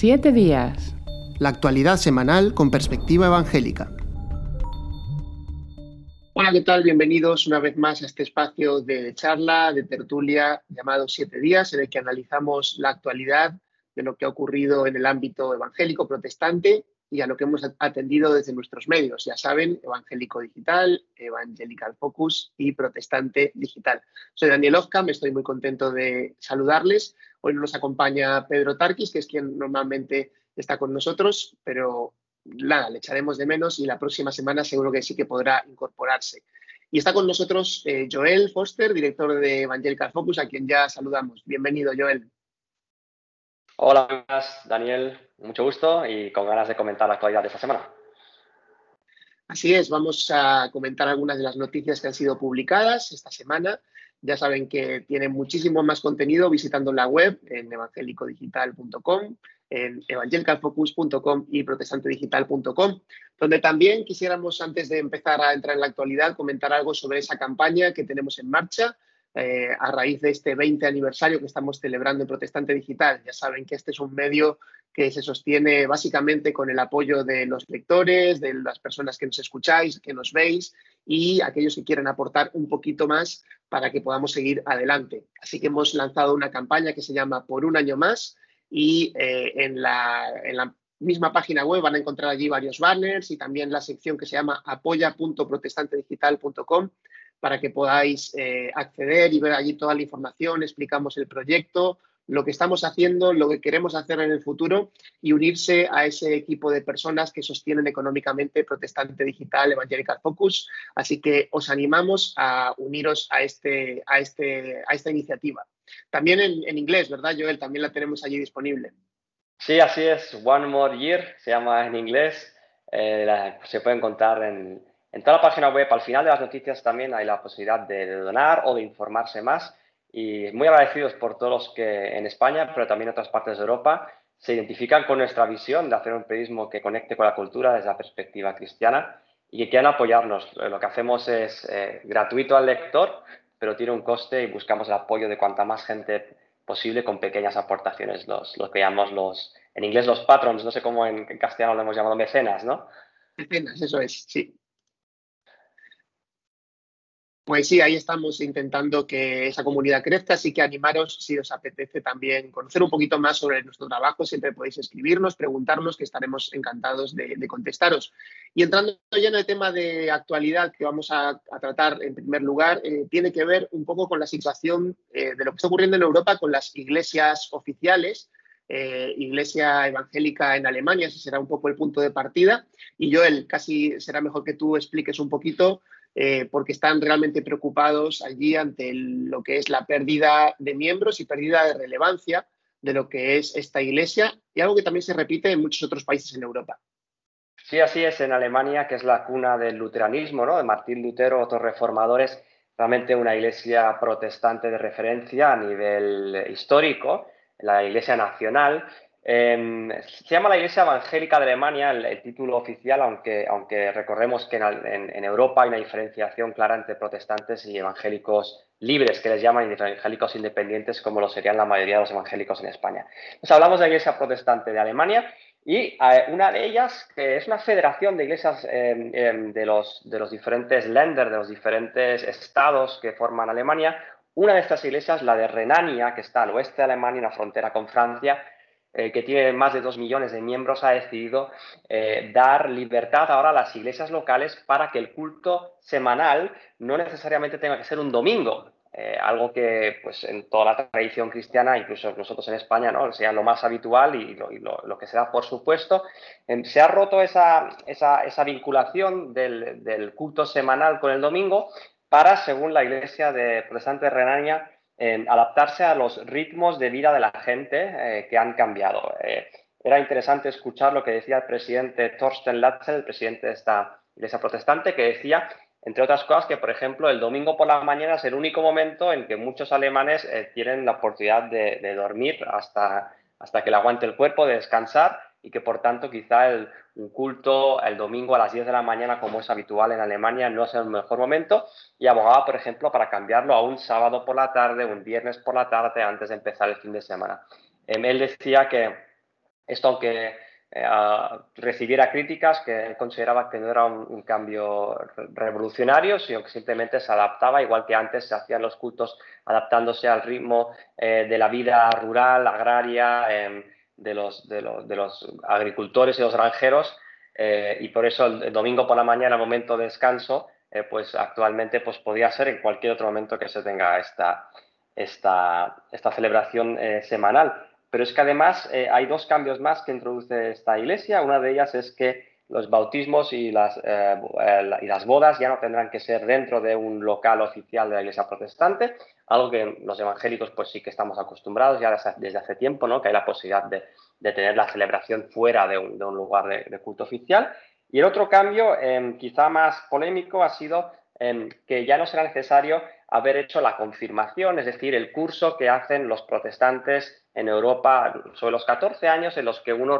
Siete días. La actualidad semanal con perspectiva evangélica. Hola, ¿qué tal? Bienvenidos una vez más a este espacio de charla, de tertulia llamado Siete días, en el que analizamos la actualidad de lo que ha ocurrido en el ámbito evangélico protestante y a lo que hemos atendido desde nuestros medios. Ya saben, Evangélico Digital, Evangelical Focus y Protestante Digital. Soy Daniel Ozcam, estoy muy contento de saludarles. Hoy nos acompaña Pedro Tarquis, que es quien normalmente está con nosotros, pero nada, le echaremos de menos y la próxima semana seguro que sí que podrá incorporarse. Y está con nosotros eh, Joel Foster, director de Evangelical Focus, a quien ya saludamos. Bienvenido, Joel. Hola, Daniel. Mucho gusto y con ganas de comentar la actualidad de esta semana. Así es, vamos a comentar algunas de las noticias que han sido publicadas esta semana. Ya saben que tienen muchísimo más contenido visitando la web en evangelicodigital.com, en evangelicalfocus.com y protestantedigital.com, donde también quisiéramos, antes de empezar a entrar en la actualidad, comentar algo sobre esa campaña que tenemos en marcha eh, a raíz de este 20 aniversario que estamos celebrando en Protestante Digital. Ya saben que este es un medio que se sostiene básicamente con el apoyo de los lectores, de las personas que nos escucháis, que nos veis y aquellos que quieren aportar un poquito más para que podamos seguir adelante. Así que hemos lanzado una campaña que se llama Por un año más y eh, en, la, en la misma página web van a encontrar allí varios banners y también la sección que se llama apoya.protestantedigital.com para que podáis eh, acceder y ver allí toda la información, explicamos el proyecto, lo que estamos haciendo, lo que queremos hacer en el futuro y unirse a ese equipo de personas que sostienen económicamente Protestante Digital Evangelical Focus. Así que os animamos a uniros a, este, a, este, a esta iniciativa. También en, inglés, ¿verdad, Joel? También la tenemos allí disponible. Sí, así es. One More Year se llama en inglés. Eh, se puede encontrar en, en toda la página web, al final de las noticias también hay la posibilidad de donar o de informarse más y muy agradecidos por todos los que en España, pero también en otras partes de Europa, se identifican con nuestra visión de hacer un periodismo que conecte con la cultura desde la perspectiva cristiana y que quieran apoyarnos. Lo que hacemos es eh, gratuito al lector, pero tiene un coste y buscamos el apoyo de cuanta más gente posible con pequeñas aportaciones, los, que llamamos los, en inglés los patrons, no sé cómo en, en castellano lo hemos llamado mecenas, ¿no? Mecenas, eso es, sí. Pues sí, ahí estamos intentando que esa comunidad crezca, así que animaros si os apetece también conocer un poquito más sobre nuestro trabajo, siempre podéis escribirnos, preguntarnos, que estaremos encantados de, contestaros. Y entrando ya en el tema de actualidad que vamos a, tratar en primer lugar, eh, tiene que ver un poco con la situación eh, de lo que está ocurriendo en Europa con las iglesias oficiales. Eh, iglesia evangélica en Alemania, ese será un poco el punto de partida. Y Joel, casi será mejor que tú expliques un poquito eh, porque están realmente preocupados allí ante lo que es la pérdida de miembros y pérdida de relevancia de lo que es esta iglesia y algo que también se repite en muchos otros países en Europa. Sí, así es. En Alemania, que es la cuna del luteranismo, ¿no? de Martín Lutero, otros reformadores, realmente una iglesia protestante de referencia a nivel histórico, la iglesia nacional, Se llama la Iglesia Evangélica de Alemania el, título oficial, aunque, aunque recordemos que en, Europa hay una diferenciación clara entre protestantes y evangélicos libres, que les llaman evangélicos independientes, como lo serían la mayoría de los evangélicos en España. Entonces hablamos de la Iglesia Protestante de Alemania y eh, una de ellas, que es una federación de iglesias em, em, de, los, diferentes lenders, de los diferentes estados que forman Alemania, una de estas iglesias, la de Renania, que está al oeste de Alemania, en la frontera con Francia, eh, que tiene más de dos millones de miembros, ha decidido eh, dar libertad ahora a las iglesias locales para que el culto semanal no necesariamente tenga que ser un domingo. Eh, algo que pues en toda la tradición cristiana, incluso nosotros en España, ¿no? sea lo más habitual y lo, que se da por supuesto, se ha roto esa, vinculación del, del culto semanal con el domingo para, según la Iglesia de Protestante Renania, adaptarse a los ritmos de vida de la gente eh, que han cambiado. Eh, era interesante escuchar lo que decía el presidente Thorsten Latzel, el presidente de esta iglesia protestante, que decía, entre otras cosas, que, por ejemplo, el domingo por la mañana es el único momento en que muchos alemanes eh, tienen la oportunidad de, dormir hasta, hasta que le aguante el cuerpo, de descansar, y que, por tanto, quizá un culto el domingo a las 10 de la mañana, como es habitual en Alemania, no es el mejor momento y abogaba, por ejemplo, para cambiarlo a un sábado por la tarde, un viernes por la tarde, antes de empezar el fin de semana. Em, él decía que Esto aunque eh, recibiera críticas que consideraba que no era un, cambio revolucionario, sino que simplemente se adaptaba, igual que antes se hacían los cultos adaptándose al ritmo eh, de la vida rural, agraria, em, de, los, de, los, agricultores y los granjeros, eh, y por eso el, domingo por la mañana, momento de descanso, pues actualmente pues podía ser en cualquier otro momento que se tenga esta, esta, esta celebración semanal. Pero es que además eh, hay dos cambios más que introduce esta iglesia. Una de ellas es que los bautismos y las, eh, y las bodas ya no tendrán que ser dentro de un local oficial de la iglesia protestante, algo que los evangélicos pues sí que estamos acostumbrados ya desde hace tiempo, ¿no? que hay la posibilidad de, de tener la celebración fuera de un, de un lugar de, culto oficial. Y el otro cambio, em, quizá más polémico, ha sido em, que ya no será necesario haber hecho la confirmación, es decir, el curso que hacen los protestantes en Europa sobre los 14 años en los que uno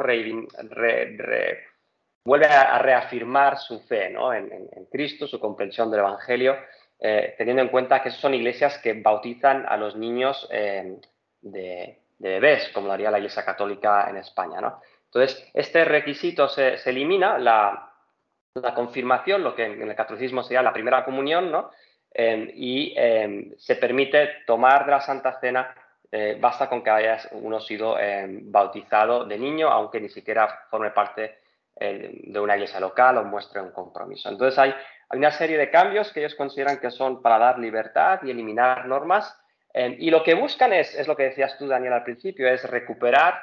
vuelve a, reafirmar su fe en, Cristo, su comprensión del Evangelio, eh, teniendo en cuenta que son iglesias que bautizan a los niños eh, de, bebés, como lo haría la Iglesia Católica en España. Entonces, este requisito se, elimina, la, la, confirmación, lo que en el catolicismo sería la primera comunión, ¿no? Em, y em, se permite tomar de la Santa Cena, eh, basta con que hayas uno sido em, bautizado de niño, aunque ni siquiera forme parte eh, de una iglesia local o muestre un compromiso. Entonces hay, hay, una serie de cambios que ellos consideran que son para dar libertad y eliminar normas. y lo que buscan es, es lo que decías tú, Daniel, al principio, es recuperar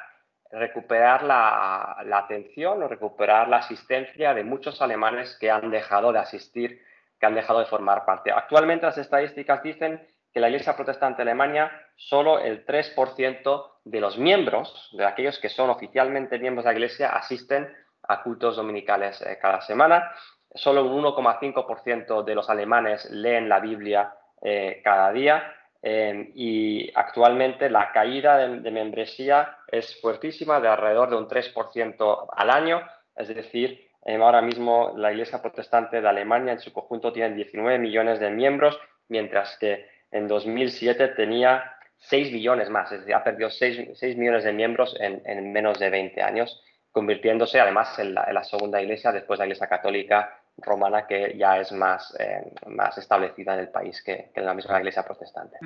recuperar la, la, atención o recuperar la asistencia de muchos alemanes que han dejado de asistir que han dejado de formar parte. Actualmente las estadísticas dicen que la Iglesia Protestante de Alemania, solo el 3% de los miembros, de aquellos que son oficialmente miembros de la Iglesia, asisten a cultos dominicales eh, cada semana. Solo un 1,5% de los alemanes leen la Biblia eh, cada día. Eh, y actualmente la caída de, de membresía es fuertísima, de alrededor de un 3% al año, es decir, Em, ahora mismo la Iglesia Protestante de Alemania en su conjunto tiene 19 millones de miembros, mientras que en 2007 tenía 6 millones más, es decir, ha perdido 6, millones de miembros en, menos de 20 años, convirtiéndose además en la, segunda iglesia después de la Iglesia Católica romana que ya es más, eh, más establecida en el país que, que, la misma iglesia protestante.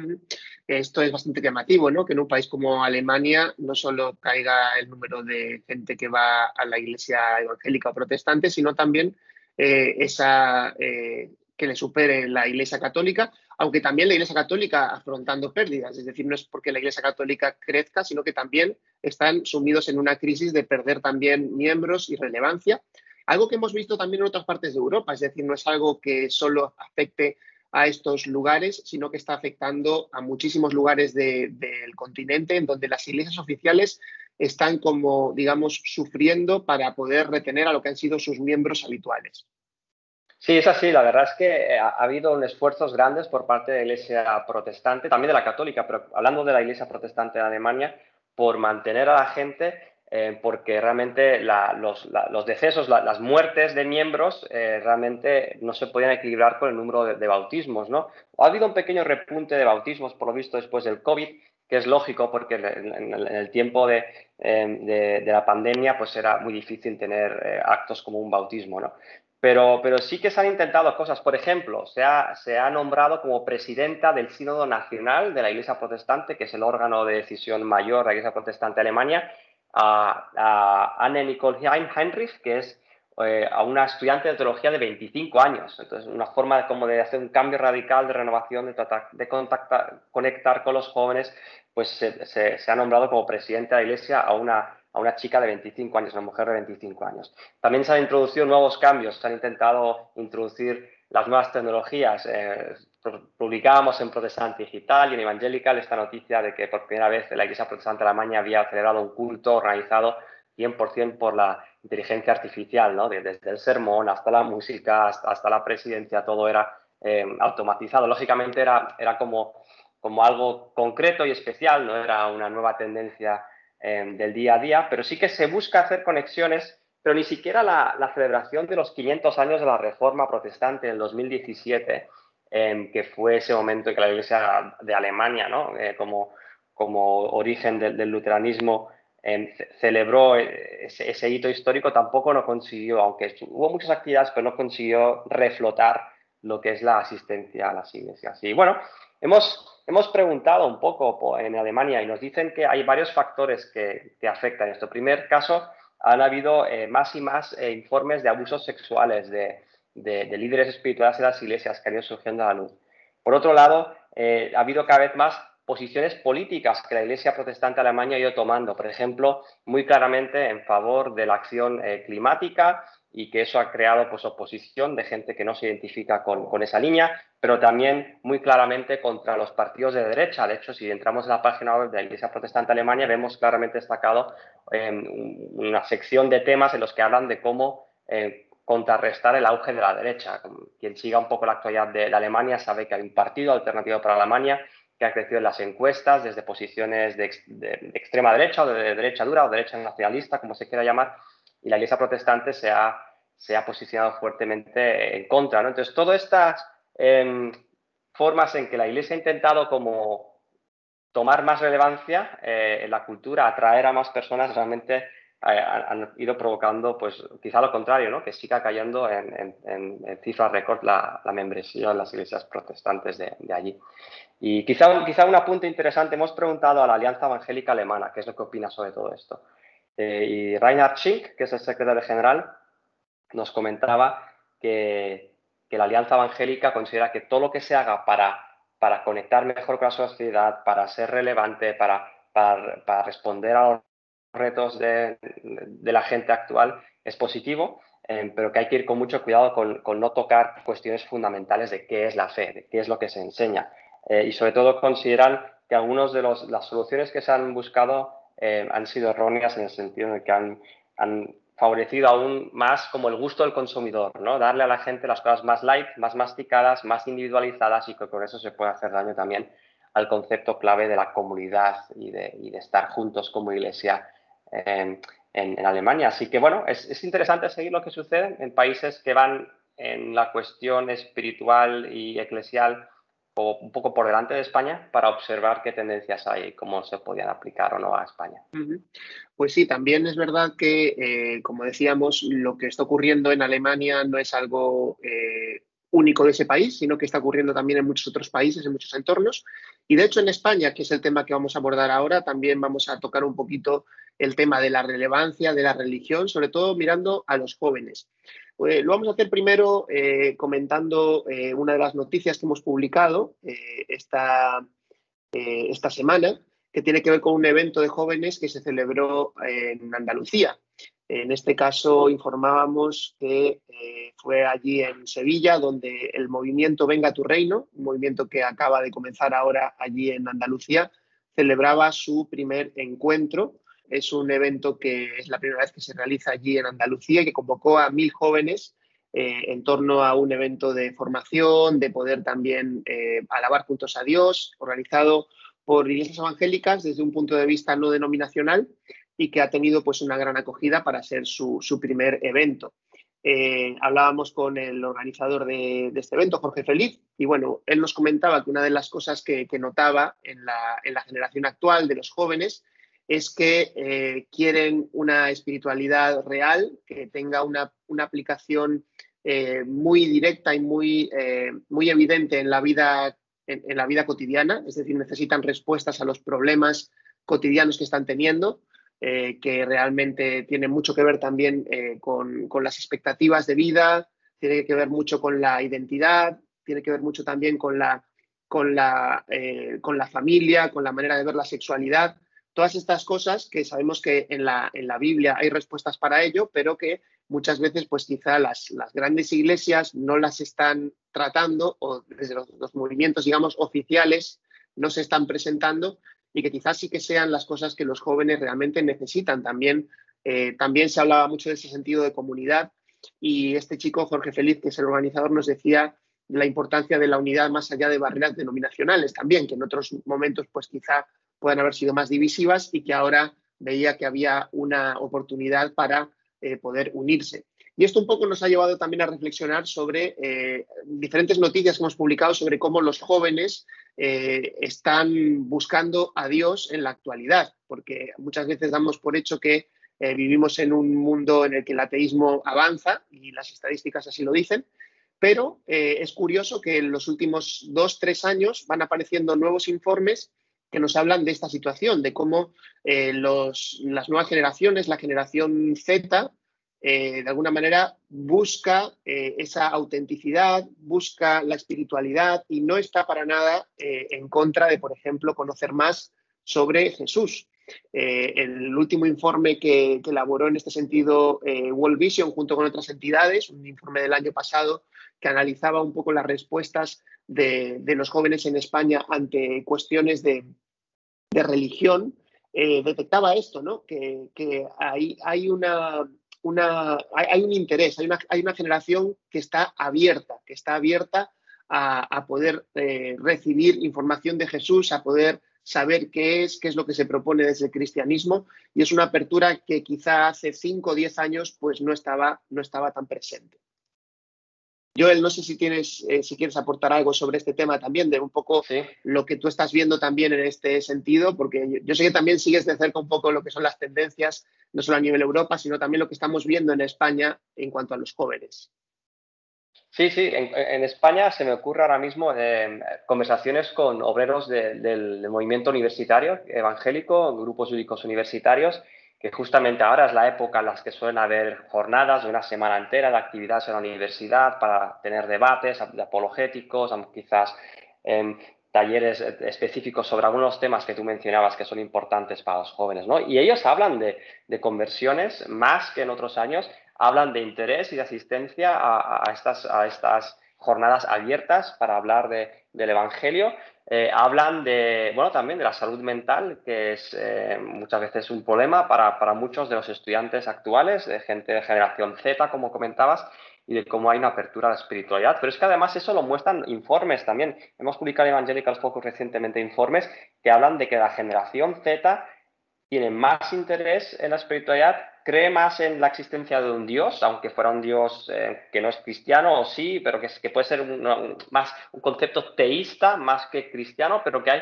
Esto es bastante llamativo, ¿no? Que en un país como Alemania no solo caiga el número de gente que va a la iglesia evangélica o protestante, sino también eh, esa eh, que le supere la iglesia católica, aunque también la iglesia católica afrontando pérdidas. Es decir, no es porque la iglesia católica crezca, sino que también están sumidos en una crisis de perder también miembros y relevancia algo que hemos visto también en otras partes de Europa, es decir, no es algo que solo afecte a estos lugares, sino que está afectando a muchísimos lugares del continente en donde las iglesias oficiales están como, digamos, sufriendo para poder retener a lo que han sido sus miembros habituales. Sí, es así. La verdad es que ha, habido esfuerzos grandes por parte de la Iglesia protestante, también de la católica, pero hablando de la Iglesia protestante de Alemania, por mantener a la gente eh, porque realmente los, decesos, las muertes de miembros eh, realmente no se podían equilibrar con el número de, bautismos. ¿no? Ha habido un pequeño repunte de bautismos, por lo visto, después del COVID, que es lógico porque en, el tiempo de, eh, la pandemia pues era muy difícil tener actos como un bautismo. ¿no? Pero, pero, sí que se han intentado cosas. Por ejemplo, se ha, se ha, nombrado como presidenta del Sínodo Nacional de la Iglesia Protestante, que es el órgano de decisión mayor de la Iglesia Protestante de Alemania, a, Anne Nicole Heinrich, que es eh, a una estudiante de teología de 25 años. Entonces, una forma de, como de hacer un cambio radical de renovación, de, tratar, de contactar, conectar con los jóvenes, pues se, se, ha nombrado como presidente de la Iglesia a una, a una chica de 25 años, una mujer de 25 años. También se han introducido nuevos cambios, se han intentado introducir las nuevas tecnologías. Eh, publicábamos en Protestante Digital y en Evangelical esta noticia de que por primera vez la Iglesia Protestante de Alemania había celebrado un culto organizado 100% por la inteligencia artificial, ¿no? desde el sermón hasta la música, hasta, la presidencia, todo era eh, automatizado. Lógicamente era, era como, como algo concreto y especial, no era una nueva tendencia eh, del día a día, pero sí que se busca hacer conexiones, pero ni siquiera la, celebración de los 500 años de la Reforma Protestante en el 2017 que fue ese momento en que la Iglesia de Alemania, ¿no? Eh, como, como origen del luteranismo, em, celebró eh, ese, hito histórico, tampoco no consiguió, aunque hubo muchas actividades, pero no consiguió reflotar lo que es la asistencia a las iglesias. Y bueno, hemos, hemos preguntado un poco en Alemania y nos dicen que hay varios factores que, que afectan esto. En primer caso, han habido eh, más y más eh, informes de abusos sexuales de, de, líderes espirituales de las iglesias que han ido surgiendo a la luz. Por otro lado, ha habido cada vez más posiciones políticas que la Iglesia protestante alemana ha ido tomando, por ejemplo, muy claramente en favor de la acción eh, climática y que eso ha creado pues, oposición de gente que no se identifica con, esa línea, pero también muy claramente contra los partidos de derecha. De hecho, si entramos en la página web de la Iglesia Protestante Alemania, vemos claramente destacado em, una sección de temas en los que hablan de cómo eh, contrarrestar el auge de la derecha. Quien siga un poco la actualidad de, de Alemania sabe que hay un partido alternativo para Alemania que ha crecido en las encuestas desde posiciones de, extrema derecha o de derecha dura o derecha nacionalista, como se quiera llamar, y la Iglesia protestante se ha, se ha posicionado fuertemente en contra. ¿no? Entonces, todas estas em, formas en que la Iglesia ha intentado como tomar más relevancia eh, en la cultura, atraer a más personas, realmente eh, han ido provocando, pues quizá lo contrario, ¿no? que siga cayendo en, cifras récord la, membresía en las iglesias protestantes de, allí. Y quizá, quizá un apunte interesante, hemos preguntado a la Alianza Evangélica Alemana qué es lo que opina sobre todo esto. Eh, y Reinhard Schink, que es el secretario general, nos comentaba que, que, la Alianza Evangélica considera que todo lo que se haga para, para conectar mejor con la sociedad, para ser relevante, para, para, para responder a los retos de, la gente actual es positivo, eh, pero que hay que ir con mucho cuidado con, no tocar cuestiones fundamentales de qué es la fe, de qué es lo que se enseña. Eh, y sobre todo consideran que algunas de las soluciones que se han buscado eh, han sido erróneas en el sentido de que han, favorecido aún más como el gusto del consumidor, ¿no? darle a la gente las cosas más light, más masticadas, más individualizadas y que con eso se puede hacer daño también al concepto clave de la comunidad y de, y de estar juntos como iglesia en, Alemania. Así que bueno, es, interesante seguir lo que sucede en países que van en la cuestión espiritual y eclesial o un poco por delante de España para observar qué tendencias hay y cómo se podían aplicar o no a España. Pues sí, también es verdad que, eh, como decíamos, lo que está ocurriendo en Alemania no es algo eh, único de ese país, sino que está ocurriendo también en muchos otros países, en muchos entornos. Y de hecho en España, que es el tema que vamos a abordar ahora, también vamos a tocar un poquito el tema de la relevancia de la religión, sobre todo mirando a los jóvenes. Eh, lo vamos a hacer primero eh, comentando eh, una de las noticias que hemos publicado esta, esta semana, que tiene que ver con un evento de jóvenes que se celebró en Andalucía. En este caso informábamos que fue allí en Sevilla, donde el movimiento Venga a tu Reino, un movimiento que acaba de comenzar ahora allí en Andalucía, celebraba su primer encuentro es un evento que es la primera vez que se realiza allí en Andalucía y que convocó a mil jóvenes eh, en torno a un evento de formación, de poder también eh, alabar juntos a Dios, organizado por iglesias evangélicas desde un punto de vista no denominacional y que ha tenido pues una gran acogida para ser su, primer evento. Eh, hablábamos con el organizador de, este evento, Jorge Feliz, y bueno, él nos comentaba que una de las cosas que, notaba en la, generación actual de los jóvenes es que eh, quieren una espiritualidad real, que tenga una, aplicación eh, muy directa y muy, eh, muy evidente en la, vida, en, la vida cotidiana, es decir, necesitan respuestas a los problemas cotidianos que están teniendo, que realmente tiene mucho que ver también con, con, las expectativas de vida, tiene que ver mucho con la identidad, tiene que ver mucho también con la, con la, con la familia, con la manera de ver la sexualidad todas estas cosas que sabemos que en la, en la Biblia hay respuestas para ello, pero que muchas veces pues quizá las, las grandes iglesias no las están tratando o desde los, movimientos, digamos, oficiales no se están presentando y que quizás sí que sean las cosas que los jóvenes realmente necesitan. También, eh, también se hablaba mucho de ese sentido de comunidad y este chico, Jorge Feliz, que es el organizador, nos decía la importancia de la unidad más allá de barreras denominacionales también, que en otros momentos pues quizá puedan haber sido más divisivas y que ahora veía que había una oportunidad para eh, poder unirse. Y esto un poco nos ha llevado también a reflexionar sobre eh, diferentes noticias que hemos publicado sobre cómo los jóvenes eh, están buscando a Dios en la actualidad, porque muchas veces damos por hecho que vivimos en un mundo en el que el ateísmo avanza y las estadísticas así lo dicen, pero es curioso que en los últimos dos, tres años van apareciendo nuevos informes que nos hablan de esta situación, de cómo las nuevas generaciones, la generación Z, eh, de alguna manera busca eh, esa autenticidad, busca la espiritualidad y no está para nada eh, en contra de, por ejemplo, conocer más sobre Jesús. el último informe que, elaboró en este sentido World Vision junto con otras entidades, un informe del año pasado que analizaba un poco las respuestas de, los jóvenes en España ante cuestiones de, religión, detectaba esto, ¿no? que, hay una hay, un interés, hay una, hay una, generación que está abierta, que está abierta a, poder eh, recibir información de Jesús, a poder saber qué es, qué es lo que se propone desde el cristianismo y es una apertura que quizá hace 5 o 10 años pues no estaba, no estaba tan presente. Joel, no sé si tienes, eh, si quieres aportar algo sobre este tema también, de un poco lo que tú estás viendo también en este sentido, porque yo, sé que también sigues de cerca un poco lo que son las tendencias, no solo a nivel Europa, sino también lo que estamos viendo en España en cuanto a los jóvenes. Sí, sí, en, España se me ocurre ahora mismo eh, conversaciones con obreros del movimiento universitario evangélico, grupos jurídicos universitarios, que justamente ahora es la época en la que suelen haber jornadas de una semana entera de actividades en la universidad para tener debates apologéticos, quizás em, talleres específicos sobre algunos temas que tú mencionabas que son importantes para los jóvenes, ¿no? Y ellos hablan de, conversiones más que en otros años, hablan de interés y de asistencia a, estas, jornadas abiertas para hablar del Evangelio eh, hablan de, bueno, también de la salud mental, que es eh, muchas veces un problema para, para, muchos de los estudiantes actuales, de gente de generación Z, como comentabas, y de cómo hay una apertura a la espiritualidad. Pero es que además eso lo muestran informes también. Hemos publicado en Evangelical Focus recientemente informes que hablan de que la generación Z tiene más interés en la espiritualidad cree más en la existencia de un Dios, aunque fuera un Dios eh, que no es cristiano o sí, pero que, que puede ser un, más un concepto teísta más que cristiano, pero que hay,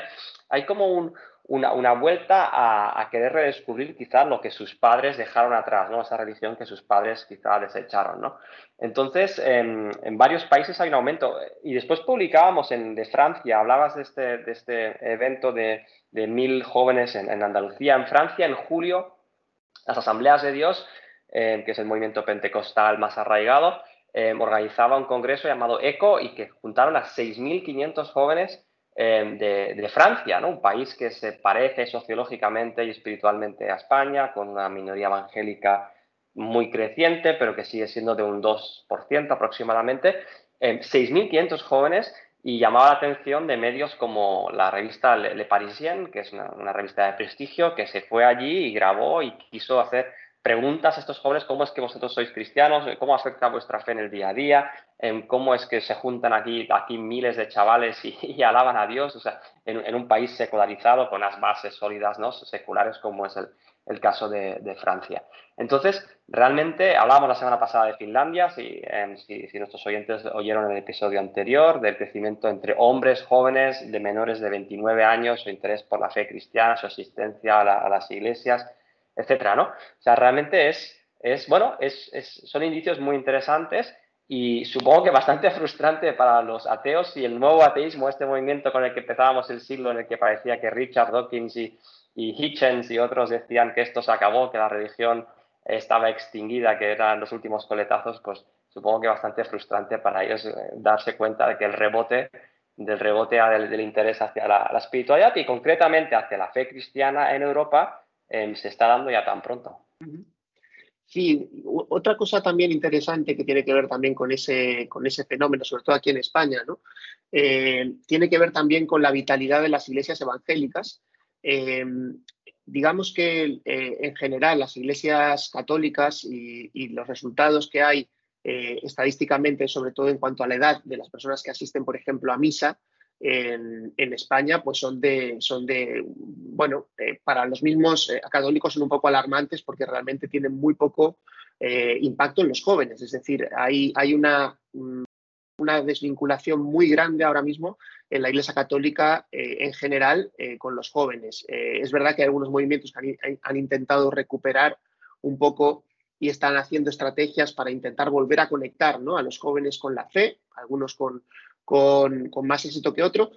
hay como una, vuelta a, querer redescubrir quizás lo que sus padres dejaron atrás, ¿no? esa religión que sus padres quizás desecharon. ¿no? Entonces, en, varios países hay un aumento. Y después publicábamos en, de Francia, hablabas de este, de este evento de, mil jóvenes en, en Andalucía, en Francia, en julio las asambleas de Dios, eh, que es el movimiento pentecostal más arraigado, eh, organizaba un congreso llamado ECO y que juntaron a 6.500 jóvenes eh, de, Francia, ¿no? un país que se parece sociológicamente y espiritualmente a España, con una minoría evangélica muy creciente, pero que sigue siendo de un 2% aproximadamente. 6.500 jóvenes y llamaba la atención de medios como la revista Le, Parisien, que es una, revista de prestigio, que se fue allí y grabó y quiso hacer preguntas a estos jóvenes, cómo es que vosotros sois cristianos, cómo afecta vuestra fe en el día a día, cómo es que se juntan aquí, aquí miles de chavales y, alaban a Dios, o sea, en, en, un país secularizado con las bases sólidas, ¿no? seculares como es el, el caso de, Francia. Entonces, realmente hablábamos la semana pasada de Finlandia, em, si, nuestros oyentes oyeron el episodio anterior, del crecimiento entre hombres jóvenes de menores de 29 años, su interés por la fe cristiana, su asistencia a, las iglesias, etcétera, ¿no? O sea, realmente es, bueno, son indicios muy interesantes y supongo que bastante frustrante para los ateos y el nuevo ateísmo, este movimiento con el que empezábamos el siglo en el que parecía que Richard Dawkins y y Hitchens y otros decían que esto se acabó, que la religión estaba extinguida, que eran los últimos coletazos, pues supongo que bastante frustrante para ellos eh, darse cuenta de que el rebote del rebote del, interés hacia la, espiritualidad y concretamente hacia la fe cristiana en Europa em, se está dando ya tan pronto. Sí, otra cosa también interesante que tiene que ver también con ese, con ese fenómeno, sobre todo aquí en España, ¿no? Eh, tiene que ver también con la vitalidad de las iglesias evangélicas, eh, digamos que eh, en general las iglesias católicas y, los resultados que hay eh, estadísticamente, sobre todo en cuanto a la edad de las personas que asisten, por ejemplo, a misa, en, España, pues son de, son de bueno, para los mismos católicos son un poco alarmantes porque realmente tienen muy poco impacto en los jóvenes. Es decir, hay, hay una, mm, una desvinculación muy grande ahora mismo en la Iglesia Católica en general con los jóvenes. es verdad que hay algunos movimientos que han, intentado recuperar un poco y están haciendo estrategias para intentar volver a conectar ¿no? a los jóvenes con la fe, algunos con, con, más éxito que otro,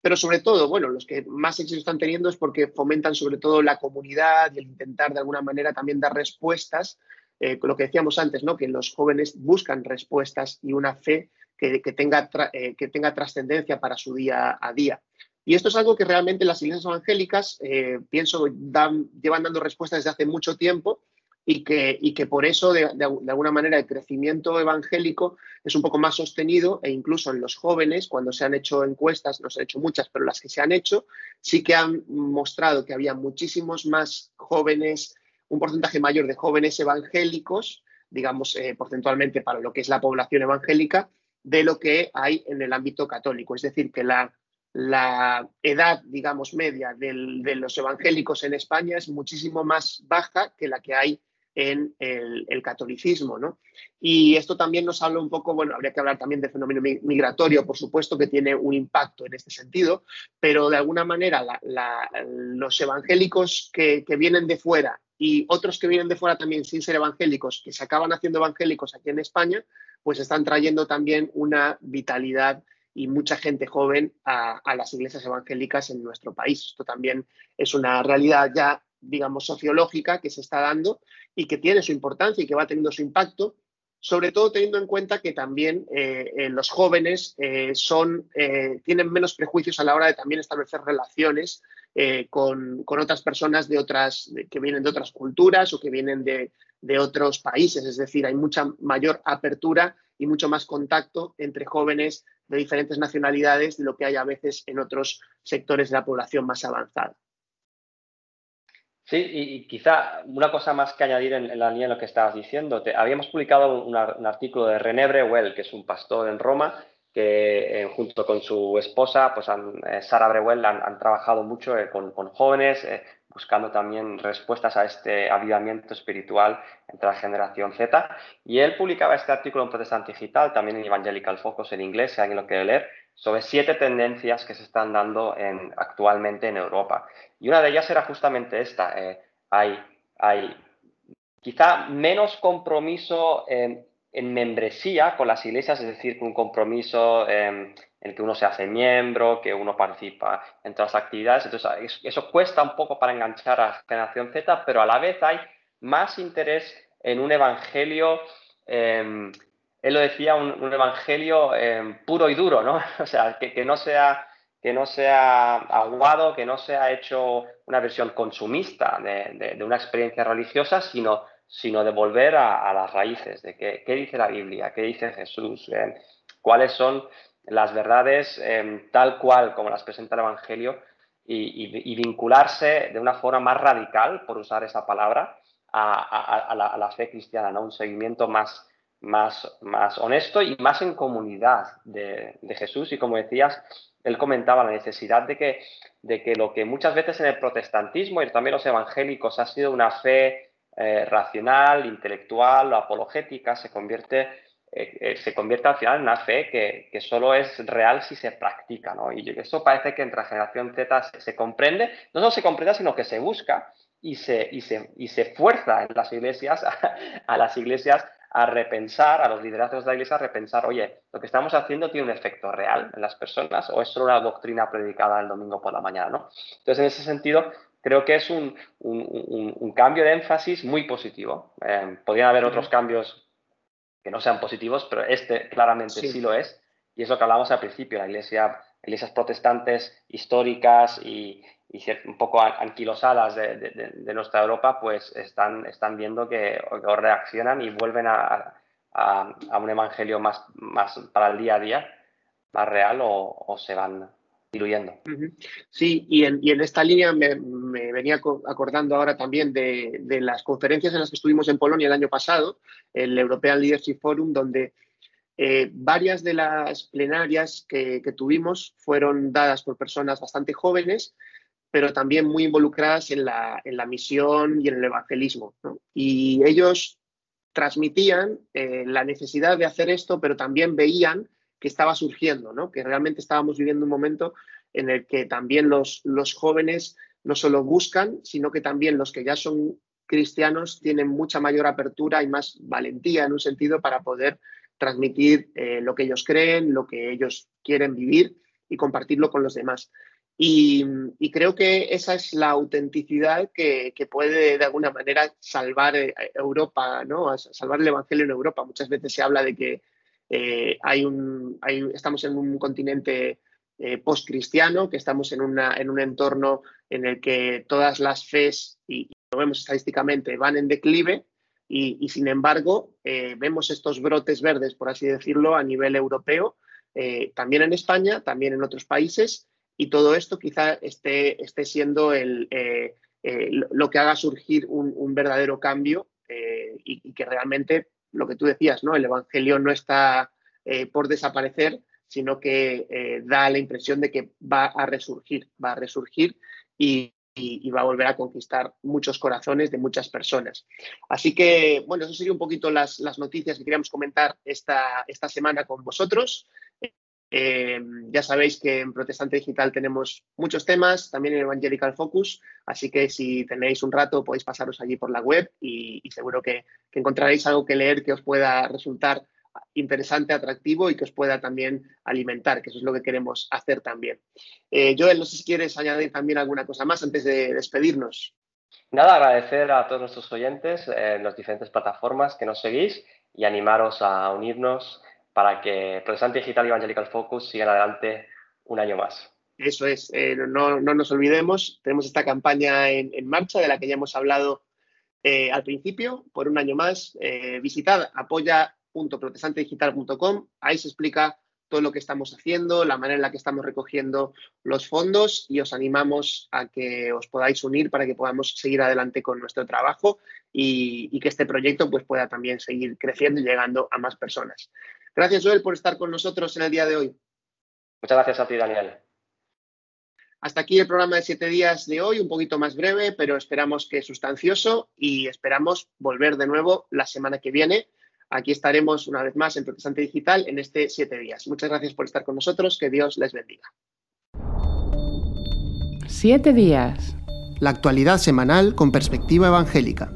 pero sobre todo, bueno, los que más éxito están teniendo es porque fomentan sobre todo la comunidad y el intentar de alguna manera también dar respuestas, eh, con lo que decíamos antes, ¿no? que los jóvenes buscan respuestas y una fe que, tenga, eh, que tenga trascendencia para su día a día. Y esto es algo que realmente las iglesias evangélicas, eh, pienso, dan, llevan dando respuestas desde hace mucho tiempo y que, y que por eso, de, alguna manera, el crecimiento evangélico es un poco más sostenido e incluso en los jóvenes, cuando se han hecho encuestas, no se han hecho muchas, pero las que se han hecho, sí que han mostrado que había muchísimos más jóvenes, un porcentaje mayor de jóvenes evangélicos, digamos, eh, porcentualmente para lo que es la población evangélica, de lo que hay en el ámbito católico. Es decir, que la, la edad, digamos, media de los evangélicos en España es muchísimo más baja que la que hay en el, catolicismo. ¿no? Y esto también nos habla un poco, bueno, habría que hablar también del fenómeno migratorio, por supuesto, que tiene un impacto en este sentido, pero de alguna manera los evangélicos que, vienen de fuera y otros que vienen de fuera también sin ser evangélicos, que se acaban haciendo evangélicos aquí en España, pues están trayendo también una vitalidad y mucha gente joven a, las iglesias evangélicas en nuestro país. Esto también es una realidad ya digamos, sociológica que se está dando y que tiene su importancia y que va teniendo su impacto, sobre todo teniendo en cuenta que también eh, eh, los jóvenes eh, son, tienen menos prejuicios a la hora de también establecer relaciones con, otras personas de otras, que vienen de otras culturas o que vienen de, otros países. Es decir, hay mucha mayor apertura y mucho más contacto entre jóvenes de diferentes nacionalidades de lo que hay a veces en otros sectores de la población más avanzada. Sí, y, quizá una cosa más que añadir en, la línea de lo que estabas diciendo. habíamos publicado un, artículo de René Breuel, que es un pastor en Roma, que eh, junto con su esposa, pues eh, Sara Breuel, han, trabajado mucho eh, con, jóvenes, buscando también respuestas a este avivamiento espiritual entre la generación Z. Y él publicaba este artículo en Protestante Digital, también en Evangelical Focus en inglés, si alguien lo quiere leer, sobre siete tendencias que se están dando en, actualmente en Europa. Y una de ellas era justamente esta. Hay, hay quizá menos compromiso en, membresía con las iglesias, es decir, un compromiso en el que uno se hace miembro, que uno participa en todas las actividades. Entonces, eso cuesta un poco para enganchar a generación Z, pero a la vez hay más interés en un evangelio em, él lo decía, un, evangelio eh, puro y duro, ¿no? O sea, que, no sea, que no sea aguado, que no sea hecho una versión consumista de, una experiencia religiosa, sino, sino de volver a, las raíces, de qué, dice la Biblia, qué dice Jesús, cuáles son las verdades eh, tal cual como las presenta el Evangelio y, vincularse de una forma más radical, por usar esa palabra, a, la, a la, fe cristiana, ¿no? un seguimiento más, más, más honesto y más en comunidad de, Jesús. Y como decías, él comentaba la necesidad de que, de que lo que muchas veces en el protestantismo y también los evangélicos ha sido una fe eh, racional, intelectual o apologética, se convierte, eh, eh, se convierte al final en una fe que, solo es real si se practica. ¿no? Y eso parece que entre la generación Z se, se comprende, no solo se comprende, sino que se busca y se, y se, y se fuerza en las iglesias, a las iglesias a repensar, a los liderazgos de la iglesia, a repensar, oye, lo que estamos haciendo tiene un efecto real en las personas o es solo una doctrina predicada el domingo por la mañana, ¿no? Entonces, en ese sentido, creo que es un, cambio de énfasis muy positivo. Eh, podrían haber otros cambios que no sean positivos, pero este claramente sí. lo es. Y es lo que hablábamos al principio, la iglesia, iglesias protestantes históricas y, y un poco anquilosadas de, de, nuestra Europa, pues están, están viendo que o reaccionan y vuelven a, a, un evangelio más, más para el día a día, más real, o, o se van diluyendo. Sí, y en, y en esta línea me, me, venía acordando ahora también de, de, las conferencias en las que estuvimos en Polonia el año pasado, el European Leadership Forum, donde eh, varias de las plenarias que, tuvimos fueron dadas por personas bastante jóvenes, pero también muy involucradas en la, misión y en el evangelismo. Y ellos transmitían eh, la necesidad de hacer esto, pero también veían que estaba surgiendo, ¿no? que realmente estábamos viviendo un momento en el que también los, los jóvenes no solo buscan, sino que también los que ya son cristianos tienen mucha mayor apertura y más valentía en un sentido para poder transmitir eh, lo que ellos creen, lo que ellos quieren vivir y compartirlo con los demás. Y, creo que esa es la autenticidad que, puede de alguna manera salvar eh, Europa, ¿no? salvar el Evangelio en Europa. Muchas veces se habla de que eh, hay un, estamos en un continente post-cristiano, que estamos en, una, en un entorno en el que todas las fes, y lo vemos estadísticamente, van en declive y, sin embargo, eh, vemos estos brotes verdes, por así decirlo, a nivel europeo, eh, también en España, también en otros países, y todo esto quizá esté, esté siendo eh, lo que haga surgir un, verdadero cambio y, que realmente, lo que tú decías, ¿no? el Evangelio no está por desaparecer, sino que da la impresión de que va a resurgir, va a resurgir y, va a volver a conquistar muchos corazones de muchas personas. Así que, bueno, eso sería un poquito las, noticias que queríamos comentar esta, esta semana con vosotros. Eh, ya sabéis que en Protestante Digital tenemos muchos temas, también en Evangelical Focus, así que si tenéis un rato podéis pasaros allí por la web y, seguro que, encontraréis algo que leer que os pueda resultar interesante, atractivo y que os pueda también alimentar, que eso es lo que queremos hacer también. Eh, Joel, no sé si quieres añadir también alguna cosa más antes de despedirnos. Nada, agradecer a todos nuestros oyentes en las diferentes plataformas que nos seguís y animaros a unirnos para que Protestante Digital y Evangelical Focus sigan adelante un año más. Eso es, eh, no, nos olvidemos, tenemos esta campaña en, marcha de la que ya hemos hablado eh, al principio, por un año más. visitad apoya www.protestantedigital.com. Ahí se explica todo lo que estamos haciendo, la manera en la que estamos recogiendo los fondos y os animamos a que os podáis unir para que podamos seguir adelante con nuestro trabajo y, que este proyecto pues, pueda también seguir creciendo y llegando a más personas. Gracias, Joel, por estar con nosotros en el día de hoy. Muchas gracias a ti, Daniel. Hasta aquí el programa de siete días de hoy, un poquito más breve, pero esperamos que sustancioso y esperamos volver de nuevo la semana que viene Aquí estaremos una vez más en Protestante Digital en este siete días. Muchas gracias por estar con nosotros. Que Dios les bendiga. Siete días. La actualidad semanal con perspectiva evangélica.